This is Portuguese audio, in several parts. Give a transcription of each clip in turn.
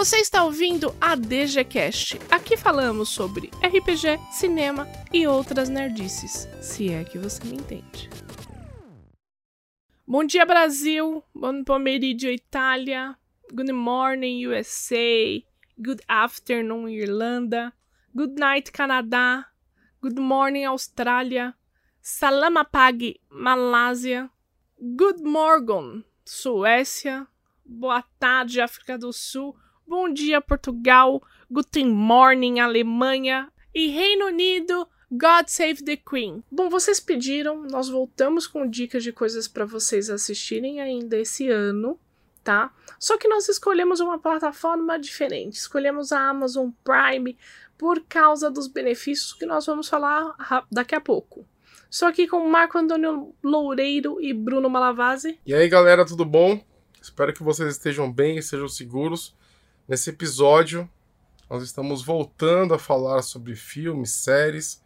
Você está ouvindo a DGCast. Aqui falamos sobre RPG, cinema e outras nerdices, se é que você me entende. Bom dia, Brasil. Bom pomeriggio, Itália. Good morning, USA. Good afternoon, Irlanda. Good night, Canadá. Good morning, Austrália. Salamapag, Malásia. Good morning, Suécia. Boa tarde, África do Sul. Bom dia, Portugal. Guten morning, Alemanha. E Reino Unido. God Save the Queen. Bom, vocês pediram, nós voltamos com dicas de coisas para vocês assistirem ainda esse ano, tá? Só que nós escolhemos uma plataforma diferente. Escolhemos a Amazon Prime por causa dos benefícios que nós vamos falar daqui a pouco. Estou aqui com Marco Antônio Loureiro e Bruno Malavase. E aí, galera, tudo bom? Espero que vocês estejam bem e sejam seguros. Nesse episódio, nós estamos voltando a falar sobre filmes, séries,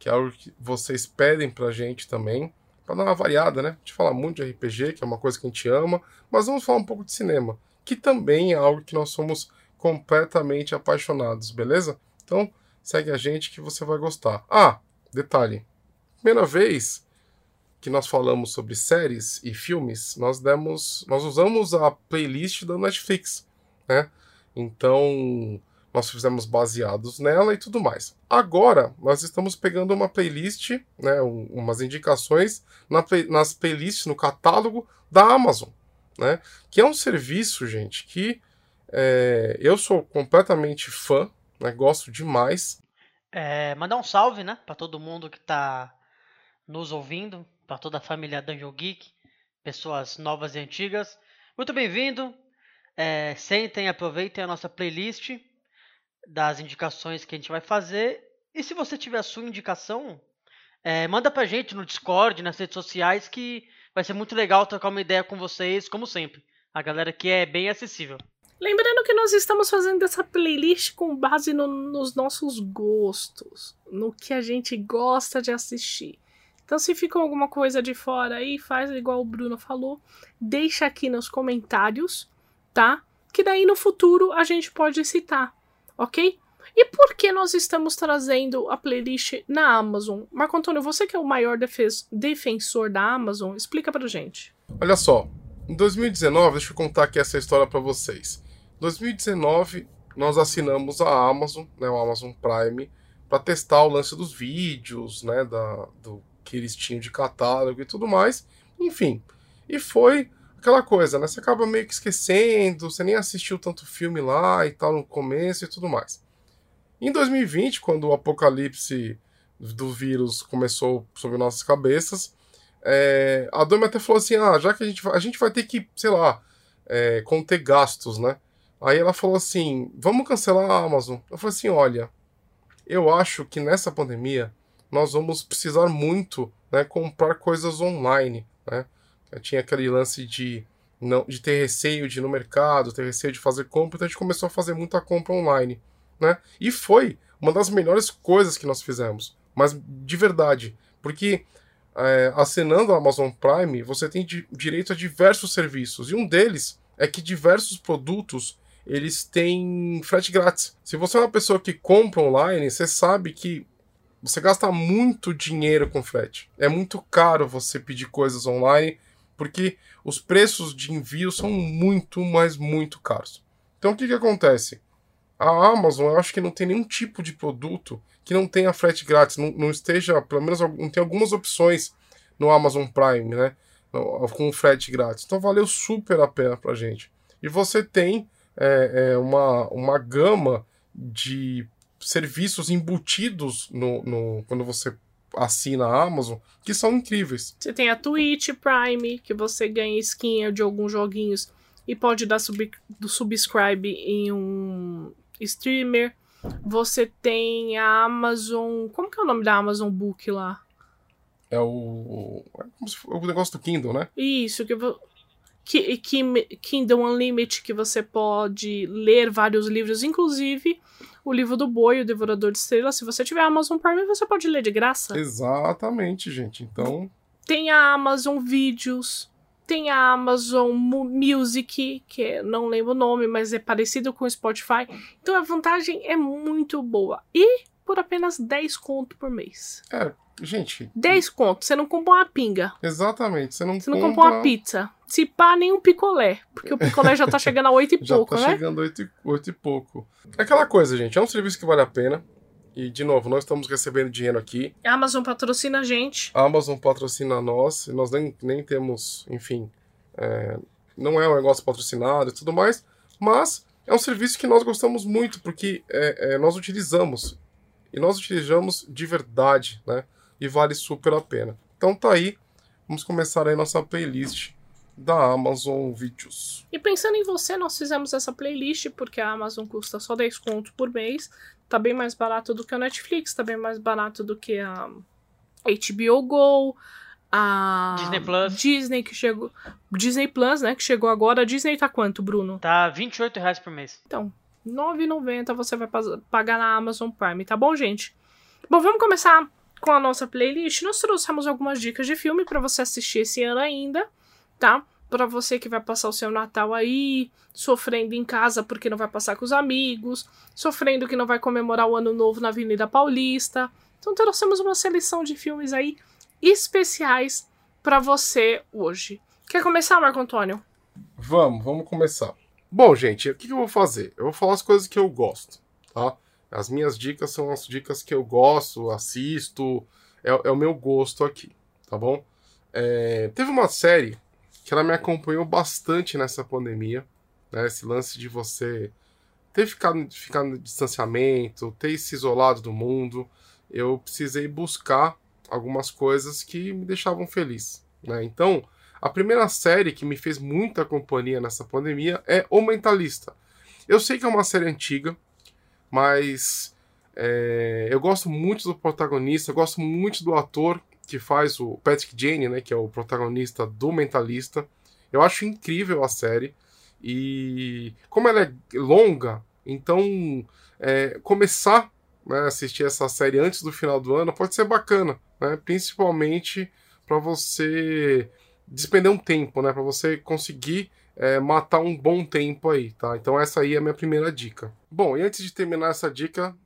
que é algo que vocês pedem pra gente também, para dar uma variada, né? A gente fala muito de RPG, que é uma coisa que a gente ama, mas vamos falar um pouco de cinema, que também é algo que nós somos completamente apaixonados, beleza? Então, segue a gente que você vai gostar. Ah, detalhe. Primeira vez que nós falamos sobre séries e filmes, nós demos, nós usamos a playlist da Netflix, né? Então, nós fizemos baseados nela e tudo mais. Agora, nós estamos pegando uma playlist, né, um, umas indicações na nas playlists no catálogo da Amazon, né, que é um serviço, gente, que é, eu sou completamente fã, né, gosto demais. É, mandar um salve, né, para todo mundo que está nos ouvindo, para toda a família Dungeon Geek, pessoas novas e antigas. Muito bem-vindo, é, sentem, aproveitem a nossa playlist das indicações que a gente vai fazer. E se você tiver a sua indicação, é, manda pra gente no Discord, nas redes sociais, que vai ser muito legal trocar uma ideia com vocês, como sempre. A galera aqui é bem acessível. Lembrando que nós estamos fazendo essa playlist com base no, nos nossos gostos, no que a gente gosta de assistir. Então, se ficou alguma coisa de fora aí, faz igual o Bruno falou, deixa aqui nos comentários tá? Que daí no futuro a gente pode citar, ok? E por que nós estamos trazendo a playlist na Amazon? Marco Antônio, você que é o maior defensor da Amazon, explica pra gente. Olha só, em 2019, deixa eu contar aqui essa história para vocês. Em 2019, nós assinamos a Amazon, né, o Amazon Prime, para testar o lance dos vídeos, né, da, do que eles tinham de catálogo e tudo mais. Enfim, e foi aquela coisa, né? Você acaba meio que esquecendo, você nem assistiu tanto filme lá e tal no começo e tudo mais. Em 2020, quando o apocalipse do vírus começou sobre nossas cabeças, é, a Dome até falou assim: ah, já que a gente, vai, a gente vai ter que, sei lá, é, conter gastos, né? Aí ela falou assim: vamos cancelar a Amazon. Eu falei assim: olha, eu acho que nessa pandemia nós vamos precisar muito né, comprar coisas online, né? Tinha aquele lance de não de ter receio de ir no mercado, ter receio de fazer compra, então a gente começou a fazer muita compra online, né? E foi uma das melhores coisas que nós fizemos, mas de verdade, porque é, assinando a Amazon Prime, você tem di direito a diversos serviços, e um deles é que diversos produtos eles têm frete grátis. Se você é uma pessoa que compra online, você sabe que você gasta muito dinheiro com frete. É muito caro você pedir coisas online porque os preços de envio são muito, mas muito caros. Então o que, que acontece? A Amazon, eu acho que não tem nenhum tipo de produto que não tenha frete grátis, não, não esteja, pelo menos não tem algumas opções no Amazon Prime, né? Com frete grátis. Então valeu super a pena pra gente. E você tem é, é, uma, uma gama de serviços embutidos no, no, quando você assina a Amazon, que são incríveis. Você tem a Twitch Prime, que você ganha skin de alguns joguinhos e pode dar sub, subscribe em um streamer. Você tem a Amazon. Como que é o nome da Amazon Book lá? É o. É o negócio do Kindle, né? Isso, que, que, que Kindle Unlimited, que você pode ler vários livros, inclusive o livro do boi, o Devorador de Estrelas. Se você tiver Amazon Prime, você pode ler de graça. Exatamente, gente. Então. Tem a Amazon Vídeos, tem a Amazon Music, que não lembro o nome, mas é parecido com o Spotify. Então a vantagem é muito boa. E por apenas 10 conto por mês. É, gente. 10 conto, você não compra uma pinga. Exatamente, você não Você não compra uma pizza. Se pá, nem um picolé. Porque o picolé já tá chegando a 8 e Já pouco, tá né? chegando 8 e, 8 e pouco. É aquela coisa, gente, é um serviço que vale a pena. E, de novo, nós estamos recebendo dinheiro aqui. A Amazon patrocina a gente. A Amazon patrocina nós, nós nem, nem temos, enfim, é, não é um negócio patrocinado e tudo mais, mas é um serviço que nós gostamos muito, porque é, é, nós utilizamos, e nós utilizamos de verdade, né? E vale super a pena. Então tá aí, vamos começar aí nossa playlist da Amazon Vídeos. E pensando em você, nós fizemos essa playlist porque a Amazon custa só 10 conto por mês. Tá bem mais barato do que a Netflix, tá bem mais barato do que a HBO Go, a Disney Plus. Disney que chegou, Disney Plus, né, que chegou agora. A Disney tá quanto, Bruno? Tá 28 reais por mês. Então, 9,90 você vai pagar na Amazon Prime, tá bom, gente? Bom, vamos começar com a nossa playlist. Nós trouxemos algumas dicas de filme pra você assistir esse ano ainda, tá? Pra você que vai passar o seu Natal aí, sofrendo em casa porque não vai passar com os amigos, sofrendo que não vai comemorar o Ano Novo na Avenida Paulista. Então, trouxemos uma seleção de filmes aí especiais pra você hoje. Quer começar, Marco Antônio? Vamos, vamos começar. Bom, gente, o que eu vou fazer? Eu vou falar as coisas que eu gosto, tá? As minhas dicas são as dicas que eu gosto, assisto, é, é o meu gosto aqui, tá bom? É, teve uma série que ela me acompanhou bastante nessa pandemia, né? Esse lance de você ter ficado, ficar no distanciamento, ter se isolado do mundo. Eu precisei buscar algumas coisas que me deixavam feliz, né? Então, a primeira série que me fez muita companhia nessa pandemia é O Mentalista. Eu sei que é uma série antiga, mas é, eu gosto muito do protagonista, eu gosto muito do ator que faz o Patrick Jane, né, que é o protagonista do Mentalista. Eu acho incrível a série e como ela é longa, então é, começar né, assistir essa série antes do final do ano pode ser bacana, né, principalmente para você despender um tempo, né? Para você conseguir é, matar um bom tempo aí, tá? Então essa aí é a minha primeira dica. Bom, e antes de terminar essa dica,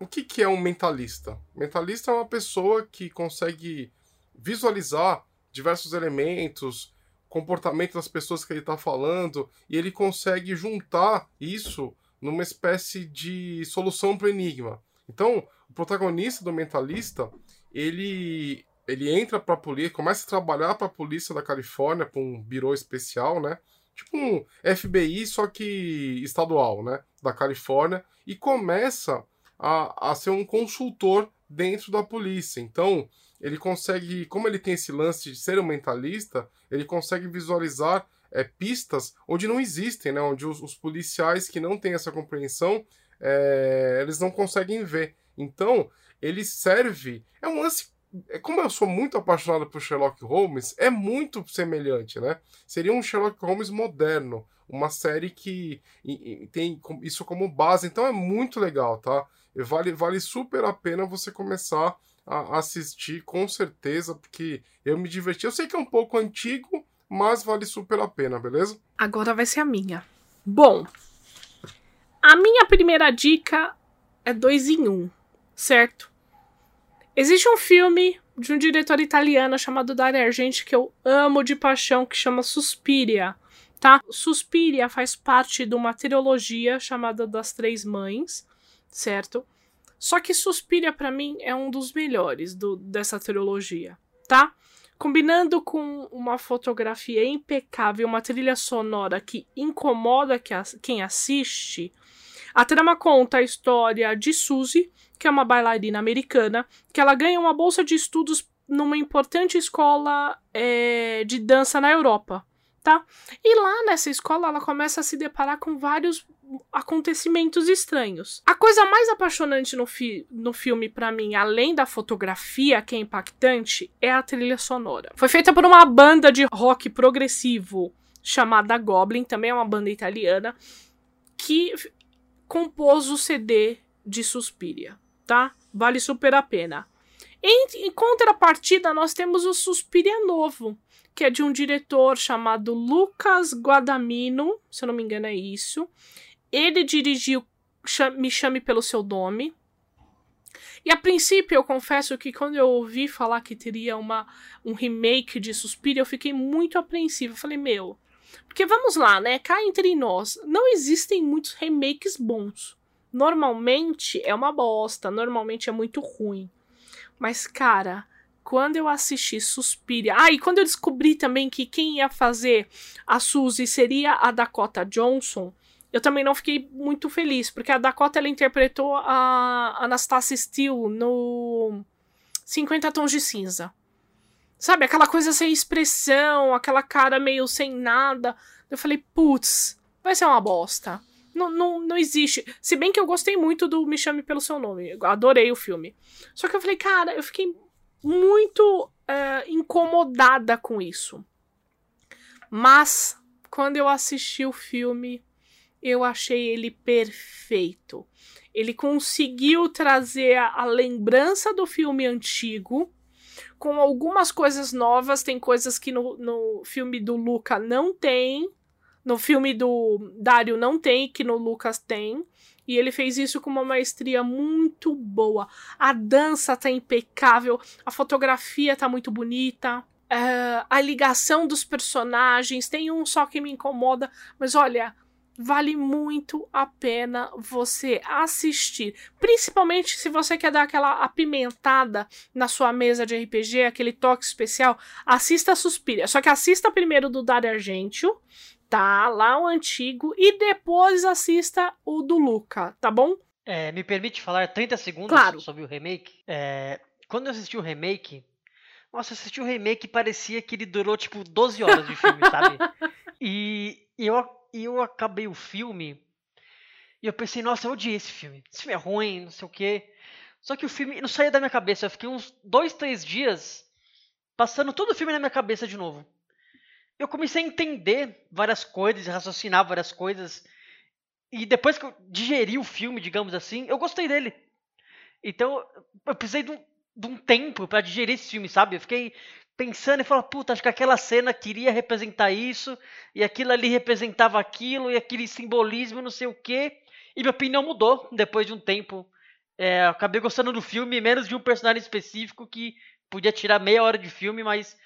o que, que é um mentalista? Mentalista é uma pessoa que consegue visualizar diversos elementos, comportamento das pessoas que ele está falando, e ele consegue juntar isso numa espécie de solução para o enigma. Então, o protagonista do mentalista, ele ele entra para a polícia, começa a trabalhar para a polícia da Califórnia, para um birô especial, né? Tipo um FBI, só que estadual, né? Da Califórnia, e começa a, a ser um consultor dentro da polícia. Então, ele consegue, como ele tem esse lance de ser um mentalista, ele consegue visualizar é, pistas onde não existem, né? Onde os, os policiais que não têm essa compreensão, é, eles não conseguem ver. Então, ele serve. É um lance como eu sou muito apaixonado por Sherlock Holmes, é muito semelhante, né? Seria um Sherlock Holmes moderno, uma série que tem isso como base, então é muito legal, tá? Vale, vale super a pena você começar a assistir, com certeza, porque eu me diverti. Eu sei que é um pouco antigo, mas vale super a pena, beleza? Agora vai ser a minha. Bom, a minha primeira dica é dois em um, certo? Existe um filme de um diretor italiano chamado Dario Argenti que eu amo de paixão, que chama Suspiria, tá? Suspiria faz parte de uma trilogia chamada Das Três Mães, certo? Só que Suspiria pra mim é um dos melhores do, dessa trilogia, tá? Combinando com uma fotografia impecável, uma trilha sonora que incomoda quem assiste, a trama conta a história de Suzy, que é uma bailarina americana, que ela ganha uma bolsa de estudos numa importante escola é, de dança na Europa, tá? E lá nessa escola ela começa a se deparar com vários acontecimentos estranhos. A coisa mais apaixonante no, fi no filme pra mim, além da fotografia que é impactante, é a trilha sonora. Foi feita por uma banda de rock progressivo chamada Goblin, também é uma banda italiana, que compôs o CD de Suspiria, tá? Vale super a pena. Em, em contrapartida, nós temos o Suspiria Novo, que é de um diretor chamado Lucas Guadagnino, se eu não me engano é isso. Ele dirigiu Me Chame Pelo Seu Nome. E a princípio, eu confesso que quando eu ouvi falar que teria uma, um remake de Suspiria, eu fiquei muito apreensivo. Eu falei, meu, porque vamos lá, né? Cá entre nós, não existem muitos remakes bons. Normalmente é uma bosta, normalmente é muito ruim. Mas, cara, quando eu assisti Suspiria. Ah, e quando eu descobri também que quem ia fazer a Suzy seria a Dakota Johnson, eu também não fiquei muito feliz, porque a Dakota ela interpretou a Anastasia Steele no 50 Tons de Cinza. Sabe, aquela coisa sem expressão, aquela cara meio sem nada. Eu falei, putz, vai ser uma bosta. Não, não, não existe. Se bem que eu gostei muito do Me Chame Pelo Seu Nome. Eu adorei o filme. Só que eu falei, cara, eu fiquei muito uh, incomodada com isso. Mas, quando eu assisti o filme, eu achei ele perfeito. Ele conseguiu trazer a, a lembrança do filme antigo com algumas coisas novas. Tem coisas que no, no filme do Luca não tem. No filme do Dario não tem, que no Lucas tem. E ele fez isso com uma maestria muito boa. A dança tá impecável, a fotografia tá muito bonita. Uh, a ligação dos personagens, tem um só que me incomoda, mas olha, vale muito a pena você assistir. Principalmente se você quer dar aquela apimentada na sua mesa de RPG, aquele toque especial, assista a Suspiria. Só que assista primeiro do Dario Argentio, tá? Lá o antigo, e depois assista o do Luca, tá bom? É, me permite falar 30 segundos claro. sobre o remake? É, quando eu assisti o remake, nossa, assisti o remake parecia que ele durou tipo 12 horas de filme, sabe? E, e eu e eu acabei o filme e eu pensei, nossa, eu odiei esse filme. Esse filme é ruim, não sei o quê. Só que o filme não saía da minha cabeça. Eu fiquei uns dois, três dias passando todo o filme na minha cabeça de novo. Eu comecei a entender várias coisas, raciocinar várias coisas. E depois que eu digeri o filme, digamos assim, eu gostei dele. Então, eu precisei de um, de um tempo para digerir esse filme, sabe? Eu fiquei pensando e falando, puta, acho que aquela cena queria representar isso, e aquilo ali representava aquilo, e aquele simbolismo, não sei o quê. E minha opinião mudou depois de um tempo. É, acabei gostando do filme, menos de um personagem específico que podia tirar meia hora de filme, mas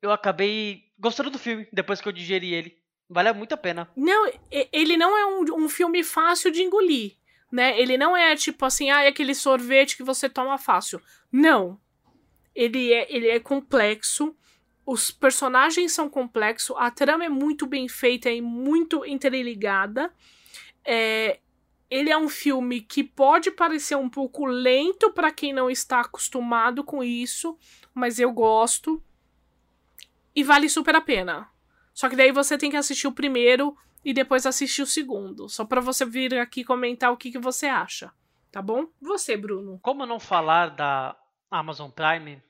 eu acabei gostando do filme depois que eu digeri ele. Vale muito a pena. Não, ele não é um, um filme fácil de engolir, né? Ele não é tipo assim, ah, é aquele sorvete que você toma fácil. Não ele é, ele é complexo, os personagens são complexos, a trama é muito bem feita e muito interligada. É, ele é um filme que pode parecer um pouco lento para quem não está acostumado com isso, mas eu gosto. E vale super a pena. Só que daí você tem que assistir o primeiro e depois assistir o segundo. Só para você vir aqui comentar o que, que você acha. Tá bom? Você, Bruno. Como não falar da Amazon Prime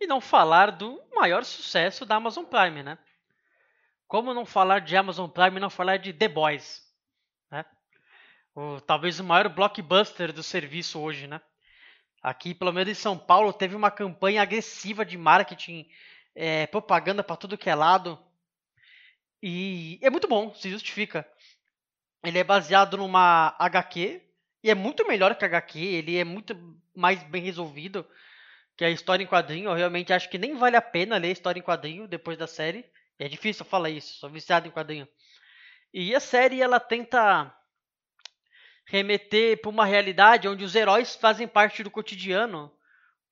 e não falar do maior sucesso da Amazon Prime, né? Como não falar de Amazon Prime e não falar de The Boys, né? O, talvez o maior blockbuster do serviço hoje, né? Aqui, pelo menos em São Paulo, teve uma campanha agressiva de marketing, é, propaganda para tudo que é lado. E é muito bom, se justifica. Ele é baseado numa HQ, e é muito melhor que a HQ, ele é muito mais bem resolvido que a história em quadrinho. Eu realmente acho que nem vale a pena ler história em quadrinho depois da série. É difícil falar isso, sou viciado em quadrinho. E a série ela tenta remeter para uma realidade onde os heróis fazem parte do cotidiano,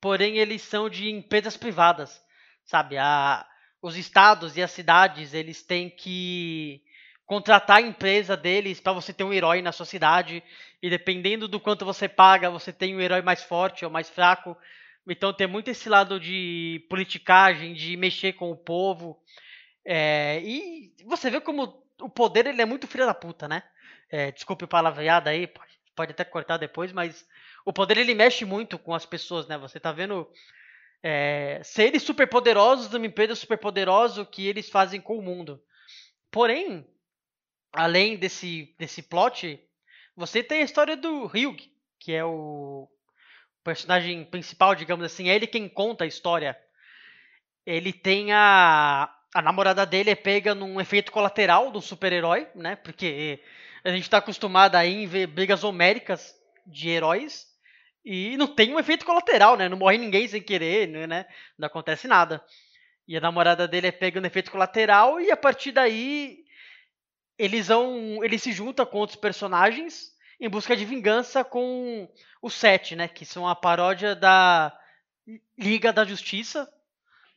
porém eles são de empresas privadas, sabe? A, os estados e as cidades eles têm que contratar a empresa deles para você ter um herói na sua cidade e dependendo do quanto você paga, você tem um herói mais forte ou mais fraco. Então tem muito esse lado de politicagem, de mexer com o povo. É, e você vê como o poder ele é muito filho da puta, né? É, desculpe o palavreado aí, pode, até cortar depois, mas o poder ele mexe muito com as pessoas, né? Você tá vendo é, seres superpoderosos uma empresa superpoderosa que eles fazem com o mundo. Porém, além desse, desse plot, você tem a história do Ryug, que é o, personagem principal, digamos assim, é ele quem conta a história. Ele tem a. A namorada dele é pega num efeito colateral do super-herói, né? Porque a gente tá acostumado a ir ver brigas homéricas de heróis e não tem um efeito colateral, né? Não morre ninguém sem querer, né? Não acontece nada. E a namorada dele é pega no efeito colateral e a partir daí eles vão, ele se junta com outros personagens em busca de vingança com os Sete, né? Que são a paródia da Liga da Justiça.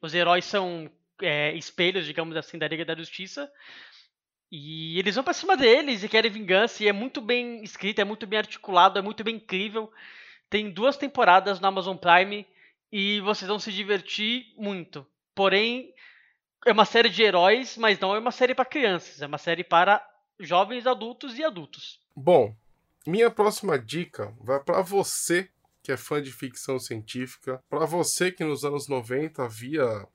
Os heróis são é, espelhos, digamos assim, da Liga da Justiça. E eles vão pra cima deles e querem vingança. E é muito bem escrito, é muito bem articulado, é muito bem incrível. Tem duas temporadas no Amazon Prime e vocês vão se divertir muito. Porém, é uma série de heróis, mas não é uma série para crianças. É uma série para jovens adultos e adultos. Bom, minha próxima dica vai para você que é fã de ficção científica, para você que nos anos 90 via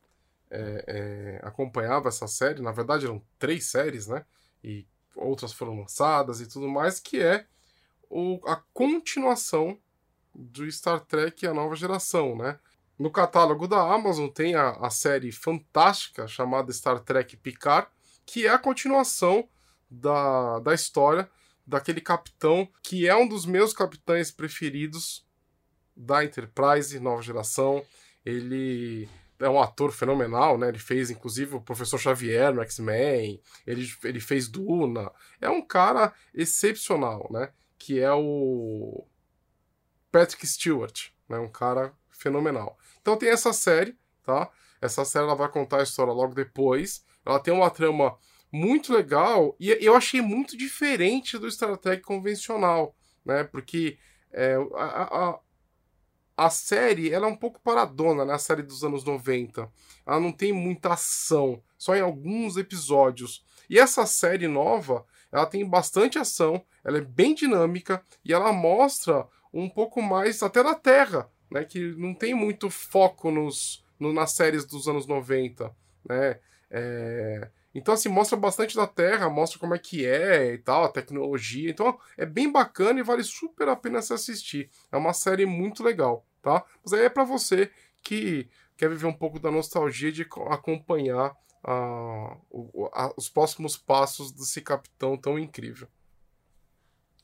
é, é, acompanhava essa série, na verdade eram três séries, né? E outras foram lançadas e tudo mais, que é o, a continuação do Star Trek A Nova Geração, né? No catálogo da Amazon tem a, a série fantástica chamada Star Trek Picard, que é a continuação da, da história daquele capitão que é um dos meus capitães preferidos da Enterprise, nova geração. Ele é um ator fenomenal, né? Ele fez, inclusive, o Professor Xavier no X-Men, ele, ele fez Duna. É um cara excepcional, né? Que é o Patrick Stewart, né? Um cara fenomenal. Então tem essa série, tá? Essa série ela vai contar a história logo depois. Ela tem uma trama muito legal e eu achei muito diferente do Star Trek convencional, né? Porque é, a, a, a, série ela é um pouco paradona, né? A série dos anos 90. Ela não tem muita ação, só em alguns episódios. E essa série nova, ela tem bastante ação, ela é bem dinâmica e ela mostra um pouco mais até da Terra, né? Que não tem muito foco nos, no, nas séries dos anos 90, né? É, então, assim, mostra bastante da Terra, mostra como é que é e tal, a tecnologia. Então, é bem bacana e vale super a pena se assistir. É uma série muito legal, tá? Mas aí é para você que quer viver um pouco da nostalgia de acompanhar o, a, os próximos passos desse capitão tão incrível.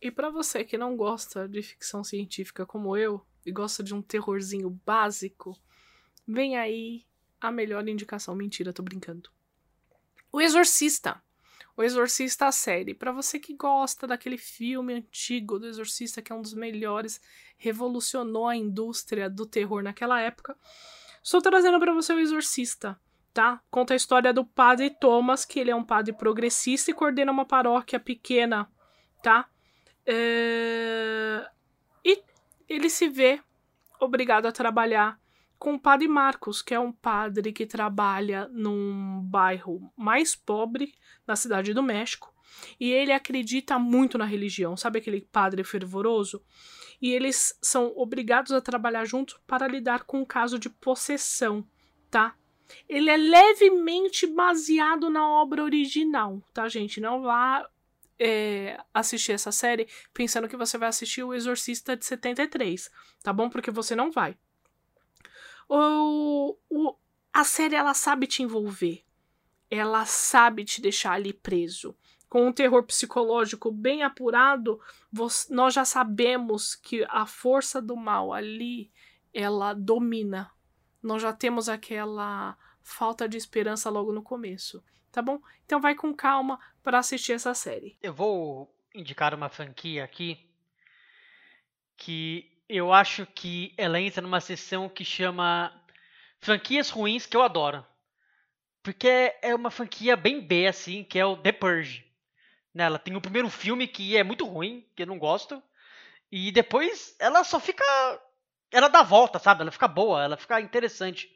E para você que não gosta de ficção científica como eu e gosta de um terrorzinho básico, vem aí a melhor indicação. Mentira, tô brincando. O Exorcista. O Exorcista a série. Para você que gosta daquele filme antigo do Exorcista, que é um dos melhores, revolucionou a indústria do terror naquela época, estou trazendo para você o Exorcista, tá? Conta a história do padre Thomas, que ele é um padre progressista e coordena uma paróquia pequena, tá? É... E ele se vê obrigado a trabalhar com o padre Marcos, que é um padre que trabalha num bairro mais pobre na cidade do México. E ele acredita muito na religião, sabe aquele padre fervoroso? E eles são obrigados a trabalhar junto para lidar com o caso de possessão, tá? Ele é levemente baseado na obra original, tá, gente? Não vá é, assistir essa série pensando que você vai assistir O Exorcista de 73, tá bom? Porque você não vai o, o, a série ela sabe te envolver. Ela sabe te deixar ali preso. Com um terror psicológico bem apurado, você, nós já sabemos que a força do mal ali ela domina. Nós já temos aquela falta de esperança logo no começo, tá bom? Então vai com calma para assistir essa série. Eu vou indicar uma franquia aqui que eu acho que ela entra numa sessão que chama franquias ruins que eu adoro. Porque é uma franquia bem B, assim, que é o The Purge. Né, ela tem o primeiro filme que é muito ruim, que eu não gosto. E depois ela só fica. Ela dá volta, sabe? Ela fica boa, ela fica interessante.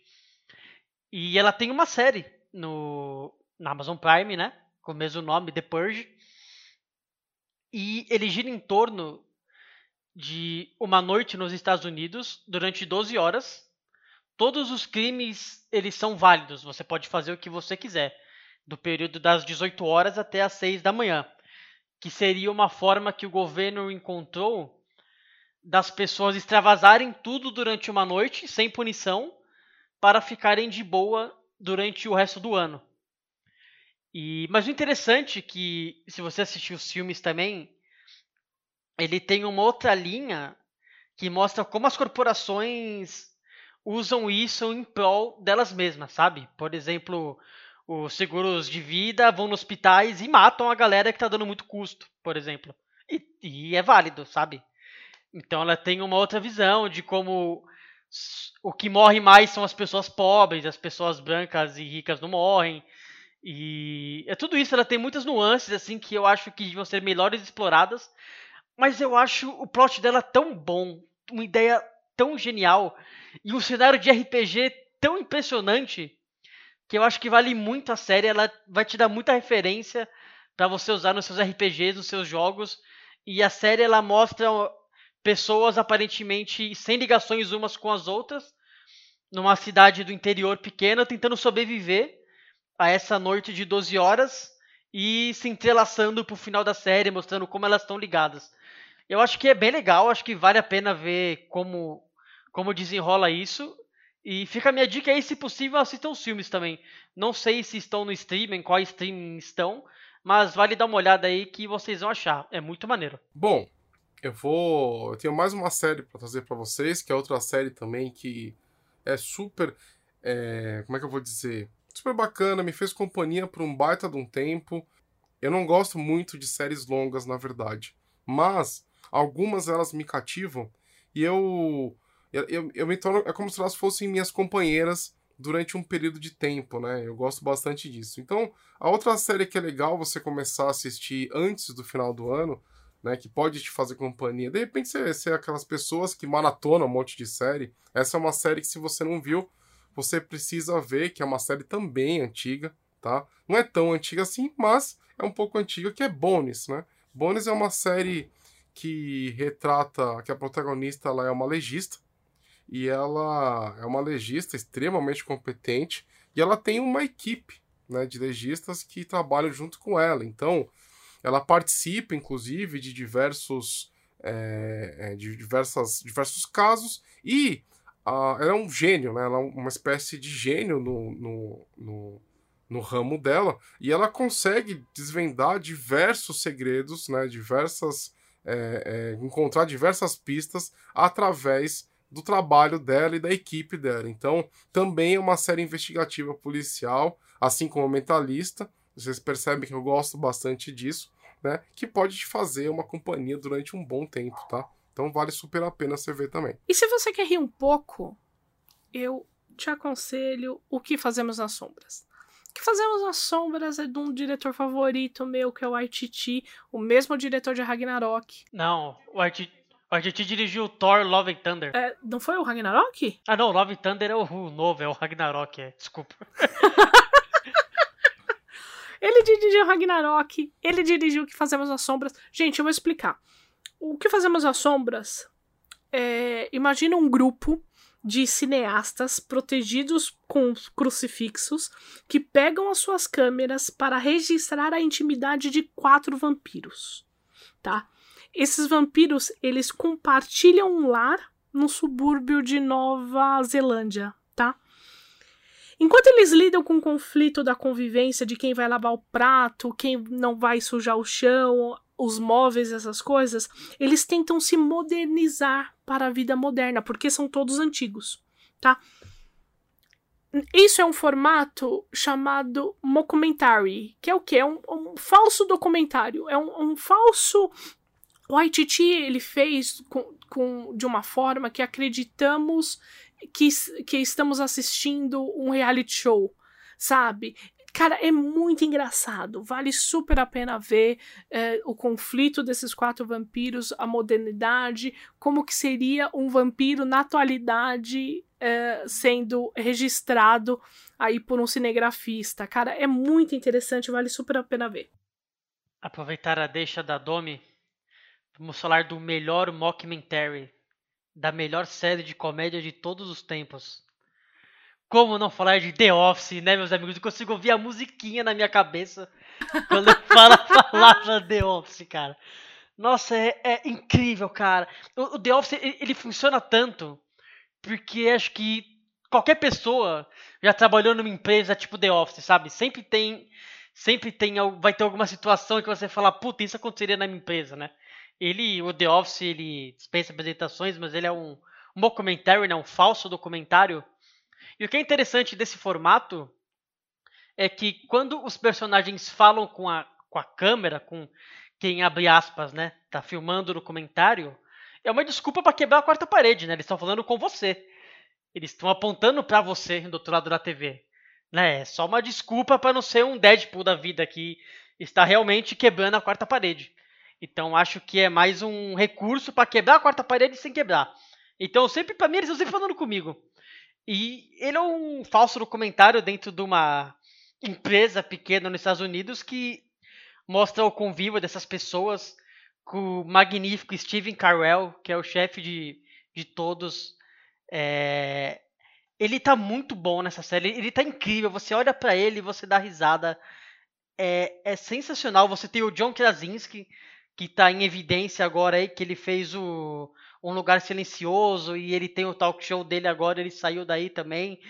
E ela tem uma série no na Amazon Prime, né? Com o mesmo nome, The Purge. E ele gira em torno de uma noite nos Estados Unidos durante 12 horas. Todos os crimes eles são válidos, você pode fazer o que você quiser, do período das 18 horas até as 6 da manhã, que seria uma forma que o governo encontrou das pessoas extravasarem tudo durante uma noite, sem punição, para ficarem de boa durante o resto do ano. E, mas o interessante é que, se você assistir os filmes também, ele tem uma outra linha que mostra como as corporações usam isso em prol delas mesmas, sabe? Por exemplo, os seguros de vida vão nos hospitais e matam a galera que tá dando muito custo, por exemplo. E, e é válido, sabe? Então ela tem uma outra visão de como o que morre mais são as pessoas pobres, as pessoas brancas e ricas não morrem. E é tudo isso, ela tem muitas nuances assim que eu acho que vão ser melhores exploradas, mas eu acho o plot dela tão bom, uma ideia tão genial e um cenário de RPG tão impressionante que eu acho que vale muito a série, ela vai te dar muita referência para você usar nos seus RPGs, nos seus jogos. E a série ela mostra pessoas aparentemente sem ligações umas com as outras, numa cidade do interior pequena, tentando sobreviver a essa noite de 12 horas e se entrelaçando pro final da série, mostrando como elas estão ligadas. Eu acho que é bem legal, acho que vale a pena ver como, como desenrola isso. E fica a minha dica aí, se possível, assistam os filmes também. Não sei se estão no streaming, qual streaming estão, mas vale dar uma olhada aí que vocês vão achar. É muito maneiro. Bom, eu vou. Eu tenho mais uma série para trazer para vocês, que é outra série também que é super. É... Como é que eu vou dizer? Super bacana, me fez companhia por um baita de um tempo. Eu não gosto muito de séries longas, na verdade. Mas algumas elas me cativam e eu eu, eu me torno. É como se elas fossem minhas companheiras durante um período de tempo, né? Eu gosto bastante disso. Então, a outra série que é legal você começar a assistir antes do final do ano, né? Que pode te fazer companhia. De repente você, você é aquelas pessoas que maratonam um monte de série. Essa é uma série que, se você não viu, você precisa ver, que é uma série também antiga, tá? Não é tão antiga assim, mas é um pouco antiga, que é Bones, né? Bones é uma série que retrata que a protagonista ela é uma legista e ela é uma legista extremamente competente e ela tem uma equipe né, de legistas que trabalham junto com ela. Então, ela participa, inclusive, de diversos, é, de diversas, diversos casos e uh, ela é um gênio, né? ela é uma espécie de gênio no, no, no, no ramo dela e ela consegue desvendar diversos segredos, né? diversas, é, é, encontrar diversas pistas através do trabalho dela e da equipe dela. Então, também é uma série investigativa policial, assim como Mentalista. Vocês percebem que eu gosto bastante disso, né? Que pode te fazer uma companhia durante um bom tempo, tá? Então vale super a pena você ver também. E se você quer rir um pouco, eu te aconselho O que Fazemos nas Sombras. O que Fazemos nas Sombras é de um diretor favorito meu, que é o Waititi, o mesmo diretor de Ragnarok. Não, o Waititi a gente dirigiu Thor Love and Thunder. É, não foi o Ragnarok? Ah, não, Love and Thunder é o novo, é o Ragnarok, é. Desculpa. ele dirigiu Ragnarok, ele dirigiu O que Fazemos as Sombras. Gente, eu vou explicar. O que Fazemos as Sombras é. Imagina um grupo de cineastas protegidos com crucifixos que pegam as suas câmeras para registrar a intimidade de quatro vampiros, tá? Esses vampiros, eles compartilham um lar no subúrbio de Nova Zelândia, tá? Enquanto eles lidam com o conflito da convivência de quem vai lavar o prato, quem não vai sujar o chão, os móveis, essas coisas, eles tentam se modernizar para a vida moderna, porque são todos antigos, tá? Isso é um formato chamado mockumentary, que é o que? É um, um, falso documentário, é um, um falso o Waititi ele fez com, com, de uma forma que acreditamos que, que estamos assistindo um reality show, sabe? Cara, é muito engraçado. Vale super a pena ver é, o conflito desses quatro vampiros, a modernidade, como que seria um vampiro na atualidade é, sendo registrado aí por um cinegrafista. Cara, é muito interessante, vale super a pena ver. Aproveitar a deixa da Domi Vamos falar do melhor mockumentary, da melhor série de comédia de todos os tempos. Como não falar de The Office, né, meus amigos? Eu consigo ouvir a musiquinha na minha cabeça quando eu falo a palavra The Office, cara. Nossa, é, é incrível, cara. O, o The Office, ele, funciona tanto porque acho que qualquer pessoa já trabalhou numa empresa tipo The Office, sabe? Sempre tem sempre tem vai ter alguma situação que você fala, puta, isso aconteceria na minha empresa, né? Ele, o The Office, ele dispensa apresentações, mas ele é um, um documentário, né? Um falso documentário. E o que é interessante desse formato é que quando os personagens falam com a, com a câmera, com quem abre aspas, né, tá filmando no comentário, é uma desculpa para quebrar a quarta parede, né? Eles estão falando com você. Eles estão apontando para você do outro lado da TV. Né? É só uma desculpa para não ser um Deadpool da vida que está realmente quebrando a quarta parede. Então acho que é mais um recurso para quebrar a quarta parede sem quebrar. Então sempre para mim eles estão sempre falando comigo. E ele é um falso documentário dentro de uma empresa pequena nos Estados Unidos que mostra o convívio dessas pessoas com o magnífico Steven Carell, que é o chefe de, de todos. É... Ele tá muito bom nessa série, ele tá incrível. Você olha para ele e você dá risada. É, é sensacional. Você tem o John Krasinski, que tá em evidência agora aí, que ele fez o Um Lugar Silencioso e ele tem o talk show dele agora, ele saiu daí também.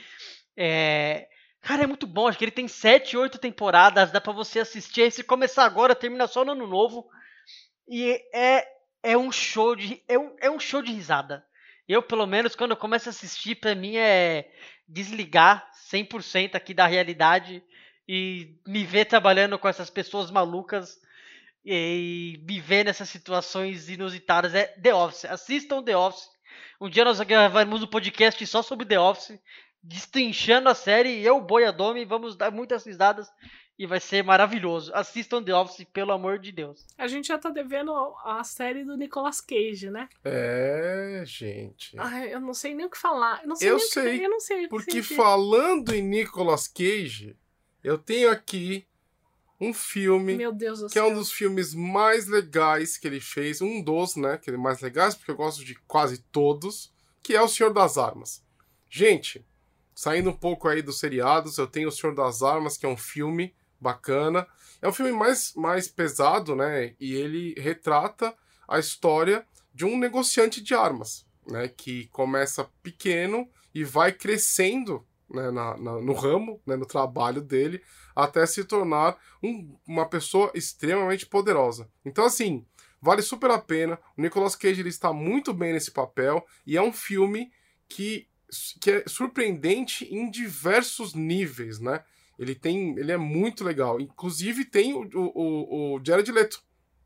É... Cara, é muito bom. Acho que ele tem sete, oito temporadas. Dá para você assistir. Se começar agora, termina só no ano novo. E é, é um show de. É um, é um show de risada. Eu, pelo menos, quando eu começo a assistir, pra mim é desligar 100% aqui da realidade e me ver trabalhando com essas pessoas malucas e me ver nessas situações inusitadas. É The Office. Assistam The Office. Um dia nós gravaremos um podcast só sobre The Office, destrinchando a série. Eu, Boiadome, vamos dar muitas risadas e vai ser maravilhoso. Assistam The Office, pelo amor de Deus. A gente já tá devendo a série do Nicolas Cage, né? É, gente. Ai, eu não sei nem o que falar. Eu, não sei eu sei. Que, eu não sei. Porque falando em Nicolas Cage, eu tenho aqui um filme Meu Deus do que céu. é um dos filmes mais legais que ele fez, um dos, né, que é mais legais, porque eu gosto de quase todos, que é O Senhor das Armas. Gente, saindo um pouco aí dos seriados, eu tenho O Senhor das Armas, que é um filme bacana. É um filme mais, mais pesado, né? E ele retrata a história de um negociante de armas, né? Que começa pequeno e vai crescendo né, na, na, no ramo, né, no trabalho dele, até se tornar um, uma pessoa extremamente poderosa. Então, assim, vale super a pena. O Nicolas Cage ele está muito bem nesse papel e é um filme que, que é surpreendente em diversos níveis, né? Ele tem. Ele é muito legal. Inclusive tem o, o, o Jared Leto.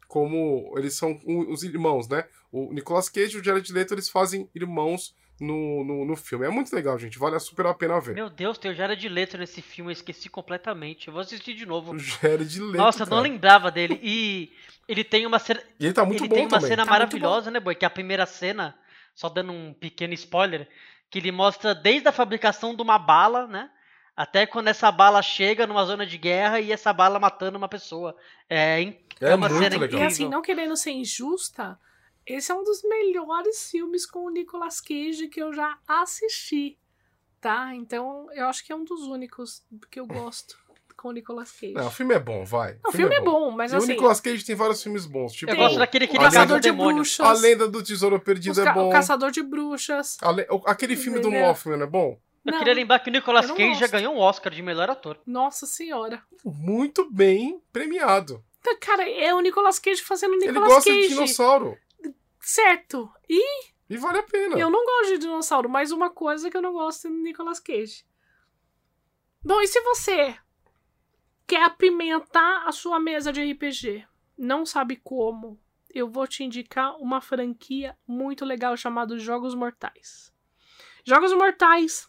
Como eles são os irmãos, né? O Nicolas Cage e o Jared Leto eles fazem irmãos no, no, no, filme. É muito legal, gente. Vale super a pena ver. Meu Deus, tem o Jared Leto nesse filme. Eu esqueci completamente. Eu vou assistir de novo. O Jared Leto. Nossa, cara. não lembrava dele. E ele tem uma cena. E ele tá muito ele bom tem uma também. cena Tá maravilhosa, né, boy? Que é a primeira cena, só dando um pequeno spoiler, que ele mostra desde a fabricação de uma bala, né? Até quando essa bala chega numa zona de guerra e essa bala matando uma pessoa. É, É uma muito cena legal. E incrível. assim, não querendo ser injusta, esse é um dos melhores filmes com o Nicolas Cage que eu já assisti, tá? Então, eu acho que é um dos únicos que eu gosto com o Nicolas Cage. Não, o filme é bom, vai. Não, o filme é bom, mas e assim, o Nicolas Cage tem vários filmes bons. Tipo, Eu gosto daquele que o ele Caçador lenda, de. Bruxas, a Lenda do Tesouro Perdido ca- é bom. o Caçador de Bruxas. Le- o- Aquele filme do Entendeu? Mothman é bom? Eu Não, queria lembrar que o Nicolas Cage já gosto. ganhou um Oscar de melhor ator. Nossa senhora. Muito bem premiado. Cara, é o Nicolas Cage fazendo o Ele Nicolas gosta Cage. de dinossauro. Certo. E E vale a pena. eu não gosto de dinossauro, mas uma coisa que eu não gosto é do Nicolas Cage. Bom, e se você quer apimentar a sua mesa de RPG, não sabe como, eu vou te indicar uma franquia muito legal chamada Jogos Mortais. Jogos Mortais,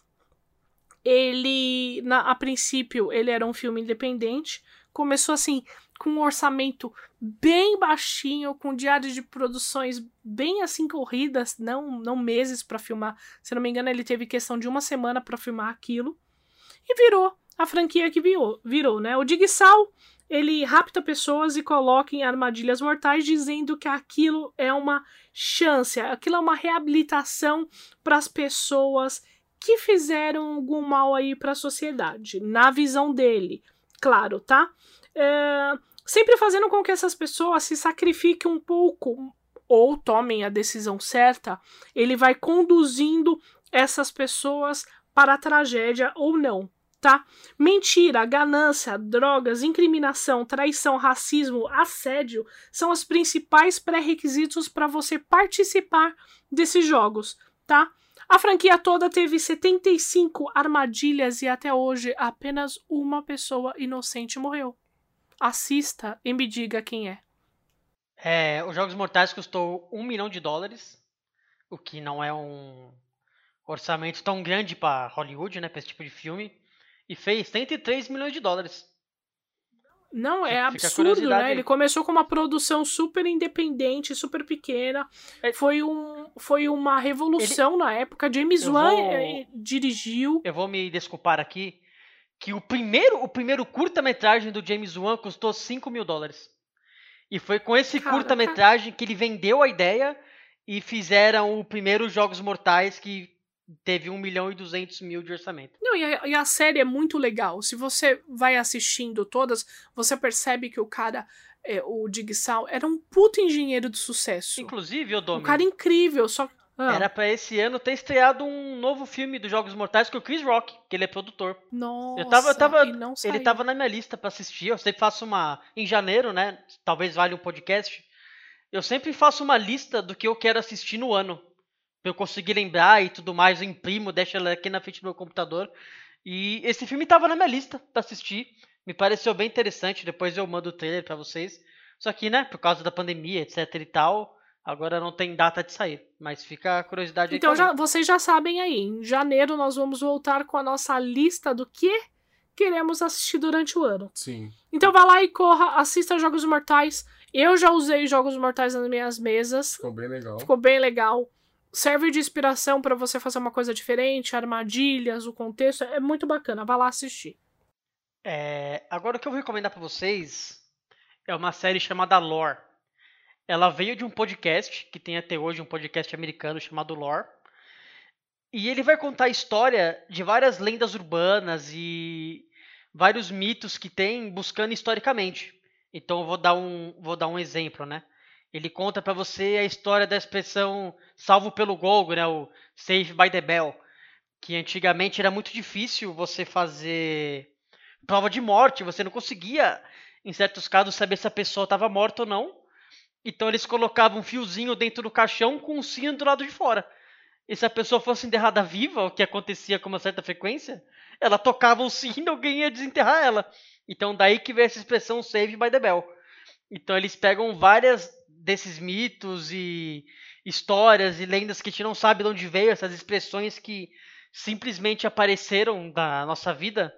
ele, na, a princípio, ele era um filme independente, começou assim, com um orçamento bem baixinho, com diários de produções bem assim corridas, não, não meses para filmar. Se não me engano, ele teve questão de uma semana para filmar aquilo. E virou a franquia que virou, virou né? O Digsal, ele rapta pessoas e coloca em armadilhas mortais, dizendo que aquilo é uma chance, aquilo é uma reabilitação para as pessoas que fizeram algum mal aí para a sociedade, na visão dele, claro, tá? É, sempre fazendo com que essas pessoas se sacrifiquem um pouco ou tomem a decisão certa, ele vai conduzindo essas pessoas para a tragédia ou não, tá? Mentira, ganância, drogas, incriminação, traição, racismo, assédio são os principais pré-requisitos para você participar desses jogos, tá? A franquia toda teve 75 armadilhas e até hoje apenas uma pessoa inocente morreu. Assista e me diga quem é. É, os Jogos Mortais custou um milhão de dólares, o que não é um orçamento tão grande para Hollywood, né, para esse tipo de filme, e fez 103 milhões de dólares. Não, é absurdo, né? Aí. Ele começou com uma produção super independente, super pequena. É... Foi, um, foi uma revolução Ele... na época. James Wan vou... Eh, dirigiu. Eu vou me desculpar aqui que o primeiro, o primeiro curta-metragem do James Wan custou 5 mil dólares. E foi com esse curta-metragem que ele vendeu a ideia e fizeram o primeiro Jogos Mortais que teve 1 milhão e 200 mil de orçamento. Não, e a, e a, série é muito legal. Se você vai assistindo todas, você percebe que o cara, é, o Digsal, era um puto engenheiro de sucesso. Inclusive, o Domingo. Um cara incrível, só ah. Era pra esse ano ter estreado um novo filme dos Jogos Mortais com o Chris Rock, que ele é produtor. Nossa, eu tava, eu tava, ele tava na minha lista para assistir. Eu sempre faço uma. Em janeiro, né? Talvez valha um podcast. Eu sempre faço uma lista do que eu quero assistir no ano. Pra eu conseguir lembrar e tudo mais. Eu imprimo, deixo ela aqui na frente do meu computador. E esse filme tava na minha lista para assistir. Me pareceu bem interessante. Depois eu mando o trailer para vocês. Só que, né, por causa da pandemia, etc e tal Agora não tem data de sair, mas fica a curiosidade Então já, vocês já sabem aí, em janeiro nós vamos voltar com a nossa lista do que queremos assistir durante o ano. Sim. Então vá lá e corra, assista Jogos Mortais. Eu já usei Jogos Mortais nas minhas mesas. Ficou bem legal. Ficou bem legal. Serve de inspiração para você fazer uma coisa diferente, armadilhas, o contexto. É muito bacana. Vá lá assistir. É, agora o que eu vou recomendar para vocês é uma série chamada Lore. Ela veio de um podcast, que tem até hoje um podcast americano chamado Lore. E ele vai contar a história de várias lendas urbanas e vários mitos que tem buscando historicamente. Então eu vou dar um, vou dar um exemplo, né? Ele conta para você a história da expressão salvo pelo Golgo, né? O Save by the Bell. Que antigamente era muito difícil você fazer prova de morte. Você não conseguia, em certos casos, saber se a pessoa estava morta ou não. Então eles colocavam um fiozinho dentro do caixão com um sino do lado de fora. E se a pessoa fosse enterrada viva, o que acontecia com uma certa frequência, ela tocava o sino e alguém ia desenterrar ela. Então daí que vem essa expressão save by the bell. Então eles pegam várias desses mitos e histórias e lendas que a gente não sabe de onde veio, essas expressões que simplesmente apareceram na nossa vida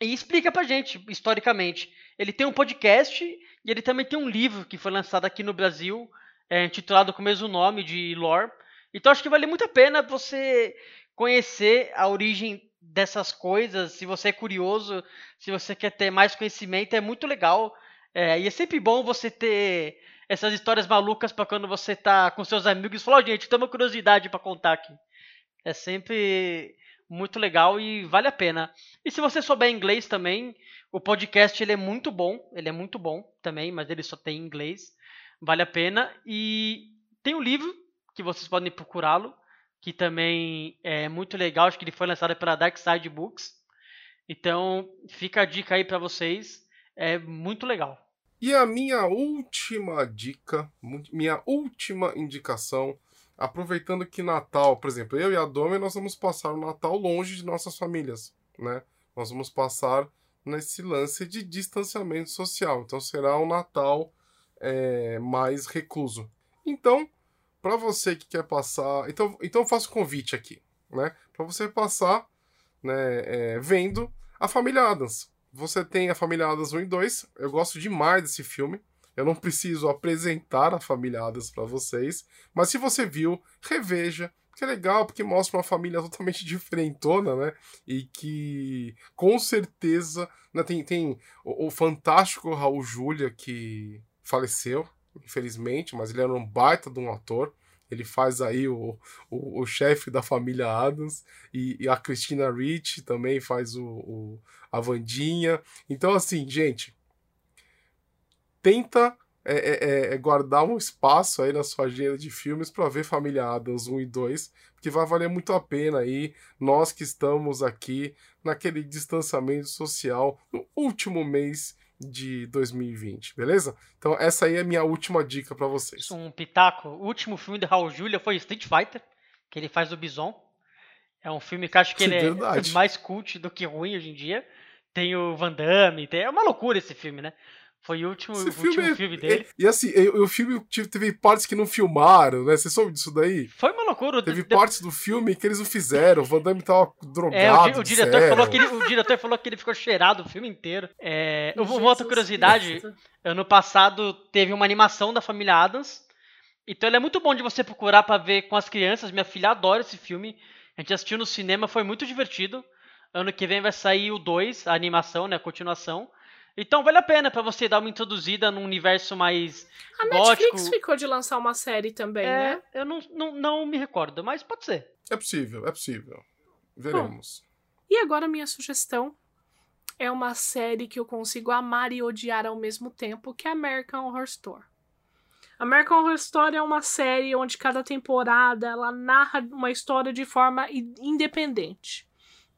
e explica pra gente historicamente. Ele tem um podcast e ele também tem um livro que foi lançado aqui no Brasil, é, intitulado com o mesmo nome, de Lore. Então acho que vale muito a pena você conhecer a origem dessas coisas, se você é curioso, se você quer ter mais conhecimento, é muito legal. É, e é sempre bom você ter essas histórias malucas para quando você tá com seus amigos e falar, oh, gente, tem uma curiosidade para contar aqui. É sempre muito legal e vale a pena. E se você souber inglês também, o podcast ele é muito bom, ele é muito bom também, mas ele só tem inglês, vale a pena. E tem um livro que vocês podem procurá-lo, que também é muito legal, acho que ele foi lançado pela Dark Side Books. Então, fica a dica aí para vocês, é muito legal. E a minha última dica, minha última indicação aproveitando que Natal, por exemplo, eu e a Domi, nós vamos passar o Natal longe de nossas famílias, né? Nós vamos passar nesse lance de distanciamento social. Então será um Natal é, mais recluso. Então, para você que quer passar, então, então eu faço convite aqui, né? Para você passar, né, é, vendo a Família Adams. Você tem a Família Adams 1 e 2. Eu gosto demais desse filme. Eu não preciso apresentar a família Adams para vocês, mas se você viu, reveja, que é legal, porque mostra uma família totalmente diferentona, né? E que com certeza né, tem, tem o, o fantástico Raul Júlia que faleceu, infelizmente, mas ele era um baita de um ator. Ele faz aí o, o, o chefe da família Adams. E, e, a Christina Ricci também faz o, o, a Vandinha. Então, assim, gente, tenta é, é, é, é, guardar um espaço aí na sua agenda de filmes para ver Família Adams 1 e 2, que vai valer muito a pena aí, nós que estamos aqui naquele distanciamento social no último mês de 2020, beleza? Então essa aí é a minha última dica para vocês. Um pitaco, o último filme de Raul Julia foi Street Fighter, que ele faz o Bison. É um filme que acho que ele é mais cult do que ruim hoje em dia. Tem o Van Damme, tem... é uma loucura esse filme, né? Foi o último, o filme, último filme dele. E, e assim, o filme teve partes que não filmaram, né? Você soube disso daí? Foi uma loucura. Teve de... partes do filme que eles não fizeram. O Van Damme tava drogado. É, o, o diretor, falou que ele, o diretor falou que ele ficou cheirado o filme inteiro. É, uma outra curiosidade: ano passado teve uma animação da família Adams. Então ele é muito bom de você procurar para ver com as crianças. Minha filha adora esse filme. A gente assistiu no cinema, foi muito divertido. Ano que vem vai sair o 2, a animação, né? A continuação. Então vale a pena para você dar uma introduzida num universo mais a gótico. Netflix ficou de lançar uma série também, é, né? Eu não, não, não me recordo, mas pode ser. É possível, é possível. Veremos. Bom, e agora minha sugestão é uma série que eu consigo amar e odiar ao mesmo tempo, que é American Horror Story. American Horror Story é uma série onde cada temporada ela narra uma história de forma independente.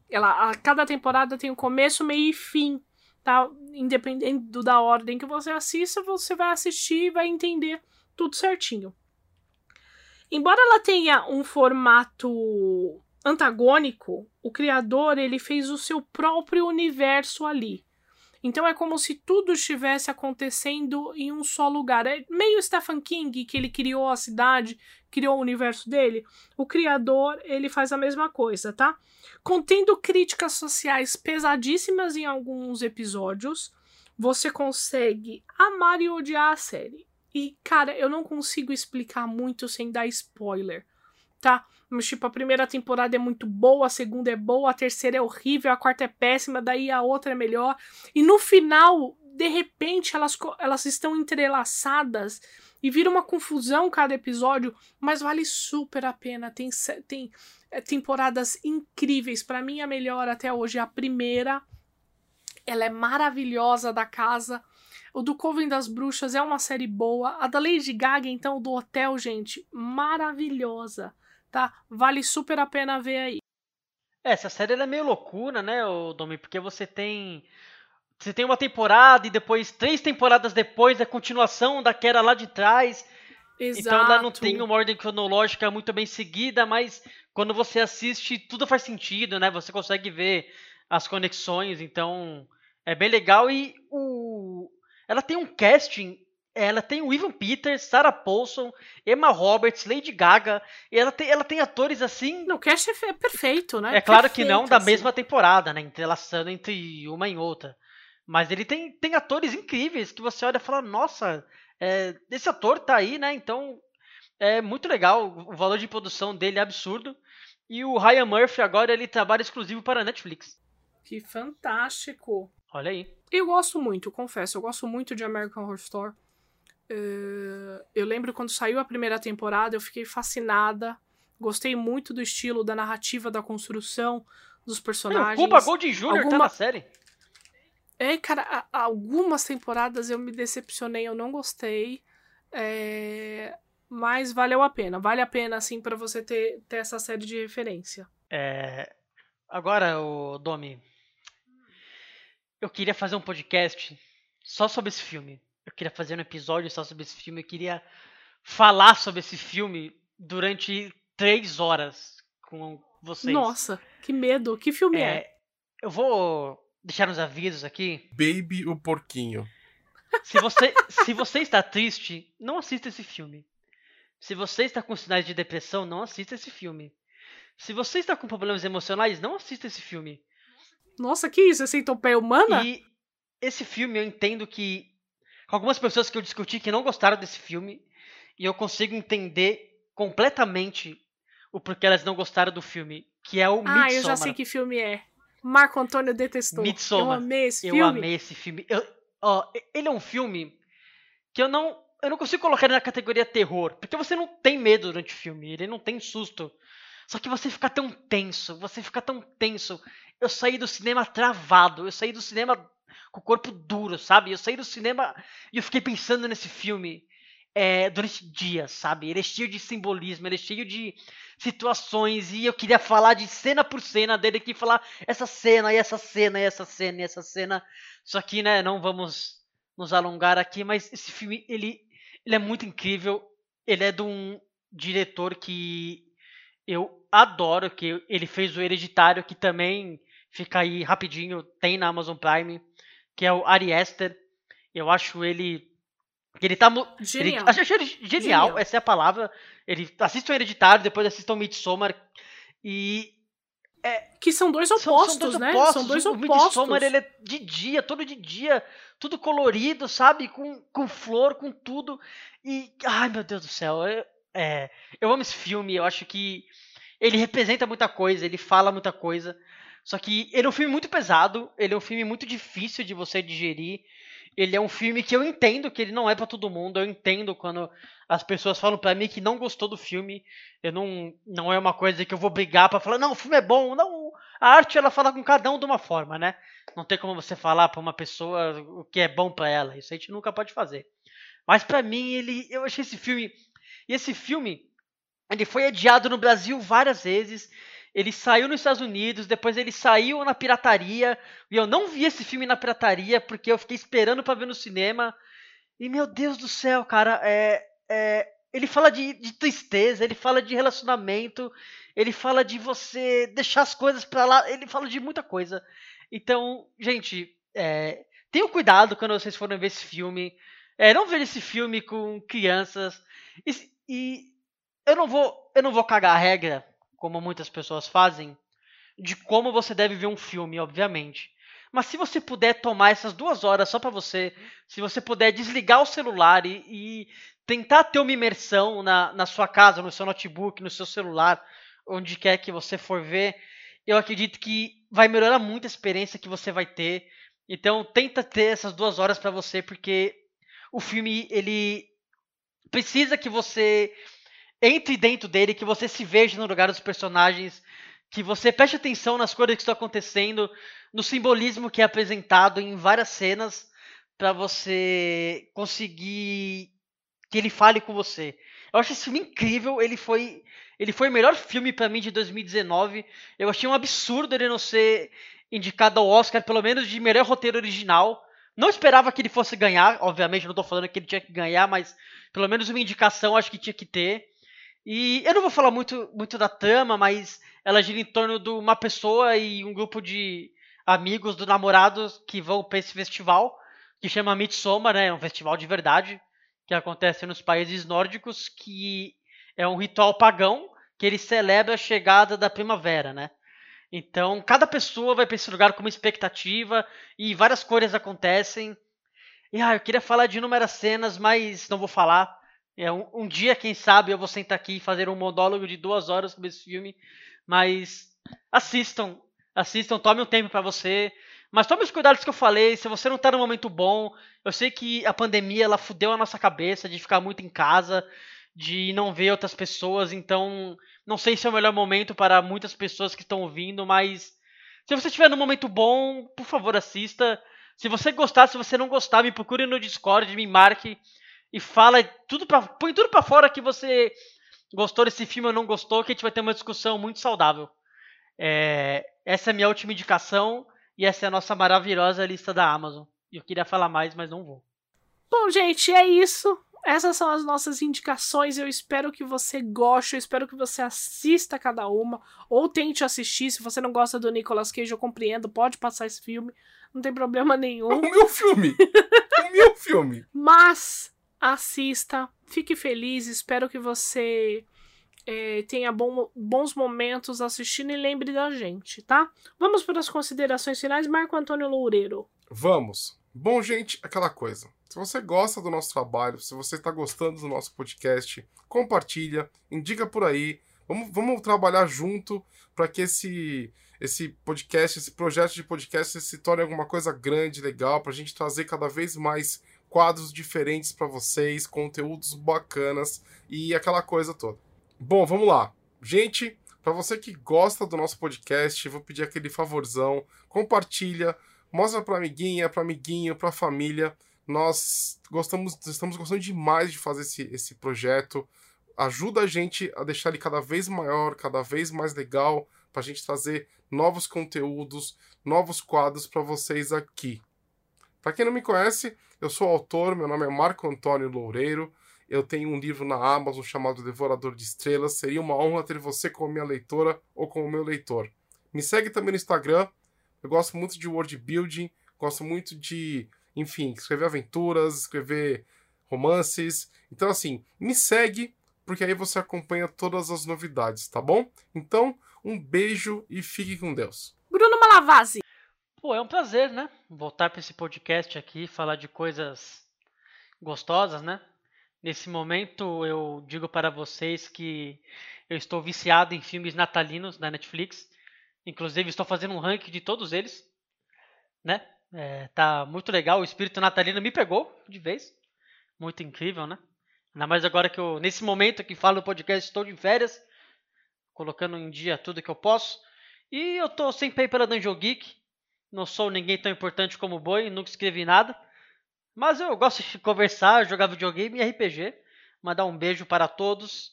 Ela, a, cada temporada tem um começo, meio e fim tá? Independente do, da ordem que você assista, você vai assistir e vai entender tudo certinho. Embora ela tenha um formato antagônico, o criador ele fez o seu próprio universo ali. Então é como se tudo estivesse acontecendo em um só lugar. É meio Stephen King, que ele criou a cidade, criou o universo dele. O criador, ele faz a mesma coisa, tá? Contendo críticas sociais pesadíssimas em alguns episódios, você consegue amar e odiar a série. E, cara, eu não consigo explicar muito sem dar spoiler, tá? Mas, tipo, a primeira temporada é muito boa, a segunda é boa, a terceira é horrível, a quarta é péssima, daí a outra é melhor. E no final, de repente, elas, elas estão entrelaçadas e vira uma confusão cada episódio, mas vale super a pena. Tem, tem é, temporadas incríveis. para mim, a melhor até hoje é a primeira. Ela é maravilhosa da casa. O do Coven das Bruxas é uma série boa. A da Lady Gaga, então, do Hotel, gente, maravilhosa tá? Vale super a pena ver aí. É, essa série é meio loucura, né, Domi? Porque você tem você tem uma temporada e depois três temporadas depois a continuação daquela lá de trás. Exato. Então ela não tem uma ordem cronológica muito bem seguida, mas quando você assiste tudo faz sentido, né? Você consegue ver as conexões, então é bem legal e o ela tem um casting ela tem o Ivan Peters, Sarah Paulson, Emma Roberts, Lady Gaga. E ela tem, ela tem atores assim. No cast é perfeito, né? É claro perfeito, que não da assim. mesma temporada, né? Entrelaçando entre uma e outra. Mas ele tem, tem atores incríveis que você olha e fala: nossa, é, esse ator tá aí, né? Então é muito legal. O valor de produção dele é absurdo. E o Ryan Murphy agora ele trabalha exclusivo para a Netflix. Que fantástico! Olha aí. Eu gosto muito, confesso, eu gosto muito de American Horror Story. Uh, eu lembro quando saiu a primeira temporada, eu fiquei fascinada. Gostei muito do estilo, da narrativa, da construção dos personagens. O Cuba Gold Jr. Alguma... tá na série. É, cara, algumas temporadas eu me decepcionei, eu não gostei. É... Mas valeu a pena. Vale a pena, assim, para você ter, ter essa série de referência. É... Agora, o Domi, eu queria fazer um podcast só sobre esse filme eu queria fazer um episódio só sobre esse filme. Eu queria falar sobre esse filme durante três horas com vocês. Nossa, que medo. Que filme é? é? Eu vou deixar uns avisos aqui. Baby o Porquinho. Se você, se você está triste, não assista esse filme. Se você está com sinais de depressão, não assista esse filme. Se você está com problemas emocionais, não assista esse filme. Nossa, que isso? É centopeia humana? E esse filme eu entendo que com algumas pessoas que eu discuti que não gostaram desse filme e eu consigo entender completamente o porquê elas não gostaram do filme, que é o Ah, eu já sei que filme é. Marco Antônio detestou. Midsommar. Eu amei esse filme. Eu amei esse filme. Eu, ó, ele é um filme que eu não eu não consigo colocar ele na categoria terror, porque você não tem medo durante o filme, ele não tem susto. Só que você fica tão tenso, você fica tão tenso. Eu saí do cinema travado, eu saí do cinema com o corpo duro, sabe? Eu saí do cinema e eu fiquei pensando nesse filme é, durante dias, sabe? Ele é cheio de simbolismo, ele é cheio de situações e eu queria falar de cena por cena dele aqui, falar essa cena e essa cena e essa cena e essa cena. Só que, né, não vamos nos alongar aqui, mas esse filme ele, ele é muito incrível. Ele é de um diretor que eu adoro, que ele fez o Hereditário, que também fica aí rapidinho, tem na Amazon Prime, que é o Ari Aster. Eu acho ele ele tá. Genial. Ele, genial, genial, essa é a palavra. Ele assiste o Hereditário, depois assiste o Midsommar. E. É, que são dois opostos, são, dois né? Opostos. São dois opostos. O Midsommar ele é de dia, todo de dia, tudo colorido, sabe? Com, com flor, com tudo. E. Ai, meu Deus do céu. Eu, é, eu amo esse filme, eu acho que ele representa muita coisa, ele fala muita coisa. Só que ele é um filme muito pesado, ele é um filme muito difícil de você digerir ele é um filme que eu entendo que ele não é para todo mundo. Eu entendo quando as pessoas falam para mim que não gostou do filme. Eu não, não é uma coisa que eu vou brigar para falar, não, o filme é bom. Não, a arte ela fala com cada um de uma forma, né? Não tem como você falar para uma pessoa o que é bom para ela. Isso a gente nunca pode fazer. Mas para mim ele, eu achei esse filme e esse filme ele foi adiado no Brasil várias vezes. Ele saiu nos Estados Unidos, depois ele saiu na pirataria. E eu não vi esse filme na pirataria porque eu fiquei esperando para ver no cinema. E meu Deus do céu, cara, é, é ele fala de, de, tristeza, ele fala de relacionamento, ele fala de você deixar as coisas para lá, ele fala de muita coisa. Então, gente, é, tenham cuidado quando vocês forem ver esse filme. É, não ver esse filme com crianças. E, e eu não vou, eu não vou cagar a regra como muitas pessoas fazem, de como você deve ver um filme, obviamente. Mas se você puder tomar essas duas horas só para você, se você puder desligar o celular e, e, tentar ter uma imersão na, na sua casa, no seu notebook, no seu celular, onde quer que você for ver, eu acredito que vai melhorar muito a experiência que você vai ter. Então tenta ter essas duas horas para você, porque o filme ele precisa que você entre dentro dele, que você se veja no lugar dos personagens, que você preste atenção nas coisas que estão acontecendo, no simbolismo que é apresentado em várias cenas, para você conseguir que ele fale com você. Eu acho esse filme incrível, ele foi ele foi o melhor filme para mim de 2019. Eu achei um absurdo ele não ser indicado ao Oscar, pelo menos de melhor roteiro original. Não esperava que ele fosse ganhar, obviamente, não estou falando que ele tinha que ganhar, mas pelo menos uma indicação acho que tinha que ter. E eu não vou falar muito, muito da trama, mas ela gira em torno de uma pessoa e um grupo de amigos do namorado que vão para esse festival, que chama Midsommar, né? É um festival de verdade, que acontece nos países nórdicos, que é um ritual pagão que ele celebra a chegada da primavera, né? Então, cada pessoa vai para esse lugar com uma expectativa e várias coisas acontecem. E ah, eu queria falar de inúmeras cenas, mas não vou falar. É, um, um, dia, quem sabe, eu vou sentar aqui e fazer um monólogo de duas horas sobre esse filme. Mas assistam, assistam, tome um tempo para você. Mas tome os cuidados que eu falei. Se você não tá num momento bom, eu sei que a pandemia ela fudeu a nossa cabeça de ficar muito em casa, de não ver outras pessoas. Então, não sei se é o melhor momento para muitas pessoas que estão ouvindo, mas se você estiver num momento bom, por favor, assista. Se você gostar, se você não gostar, me procure no Discord, me marque e fala tudo para põe tudo para fora que você gostou desse filme ou não gostou, que a gente vai ter uma discussão muito saudável. É, essa é a minha última indicação e essa é a nossa maravilhosa lista da Amazon. Eu queria falar mais, mas não vou. Bom, gente, é isso. Essas são as nossas indicações. Eu espero que você goste, eu espero que você assista cada uma ou tente assistir. Se você não gosta do Nicolas Cage, eu compreendo, pode passar esse filme, não tem problema nenhum. É o meu filme. É o meu filme. Mas assista, fique feliz, espero que você é, tenha bom, bons momentos assistindo e lembre da gente, tá? Vamos para as considerações finais, Marco Antônio Loureiro. Vamos. Bom, gente, aquela coisa. Se você gosta do nosso trabalho, se você está gostando do nosso podcast, compartilha, indica por aí. Vamos, vamos trabalhar junto para que esse, esse podcast, esse projeto de podcast se torne alguma coisa grande, legal, para a gente trazer cada vez mais quadros diferentes para vocês, conteúdos bacanas e aquela coisa toda. Bom, vamos lá. Gente, para você que gosta do nosso podcast, vou pedir aquele favorzão, compartilha, Mostra pra amiguinha, pra amiguinho, pra família. Nós gostamos, estamos gostando demais de fazer esse, esse projeto. Ajuda a gente a deixar ele cada vez maior, cada vez mais legal, pra gente trazer novos conteúdos, novos quadros para vocês aqui. Para quem não me conhece, eu sou autor, meu nome é Marco Antônio Loureiro. Eu tenho um livro na Amazon chamado Devorador de Estrelas. Seria uma honra ter você como minha leitora ou como meu leitor. Me segue também no Instagram. Eu gosto muito de world building, gosto muito de, enfim, escrever aventuras, escrever romances. Então, assim, me segue, porque aí você acompanha todas as novidades, tá bom? Então, um beijo e fique com Deus. Bruno Malavasi. Pô, é um prazer, né? Voltar para esse podcast aqui, falar de coisas gostosas, né? Nesse momento eu digo para vocês que eu estou viciado em filmes natalinos da Netflix. Inclusive estou fazendo um ranking de todos eles, né? É, tá muito legal, o espírito natalino me pegou de vez. Muito incrível, né? Ainda mais agora que eu, nesse momento que falo no podcast, estou de férias, colocando em dia tudo que eu posso. E eu tô sem pay pela Dungeon Geek, não sou ninguém tão importante como o Boi, nunca escrevi nada. Mas eu gosto de conversar, jogar videogame e RPG. Mandar um beijo para todos.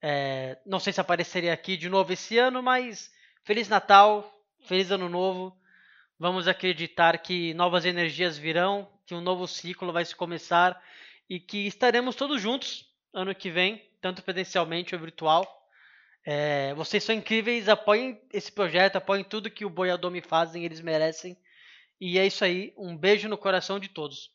É, não sei se apareceria aqui de novo esse ano, mas Feliz Natal, Feliz Ano Novo. Vamos acreditar que novas energias virão, que um novo ciclo vai se começar e que estaremos todos juntos ano que vem, tanto presencialmente ou virtual. É, vocês são incríveis, apoiem esse projeto, apoiem tudo que o Boiadome fazem, eles merecem. E é isso aí, um beijo no coração de todos.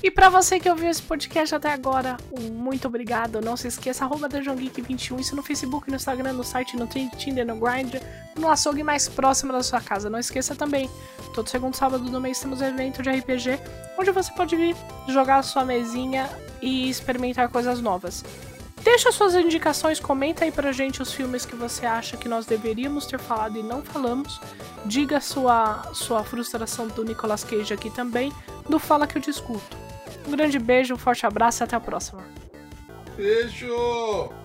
E para você que ouviu esse podcast até agora, um muito obrigado. Não se esqueça, arroba DungeonGeek21, isso no Facebook, no Instagram, no site, no Tinder, no Grindr, no açougue mais próximo da sua casa. Não esqueça também, todo segundo sábado do mês temos um evento de RPG, onde você pode vir jogar a sua mesinha e experimentar coisas novas. Deixa suas indicações, comenta aí pra gente os filmes que você acha que nós deveríamos ter falado e não falamos. Diga sua, sua frustração do Nicolas Cage aqui também, do Fala Que Eu Discuto. Um grande beijo, um forte abraço e até a próxima. Beijo!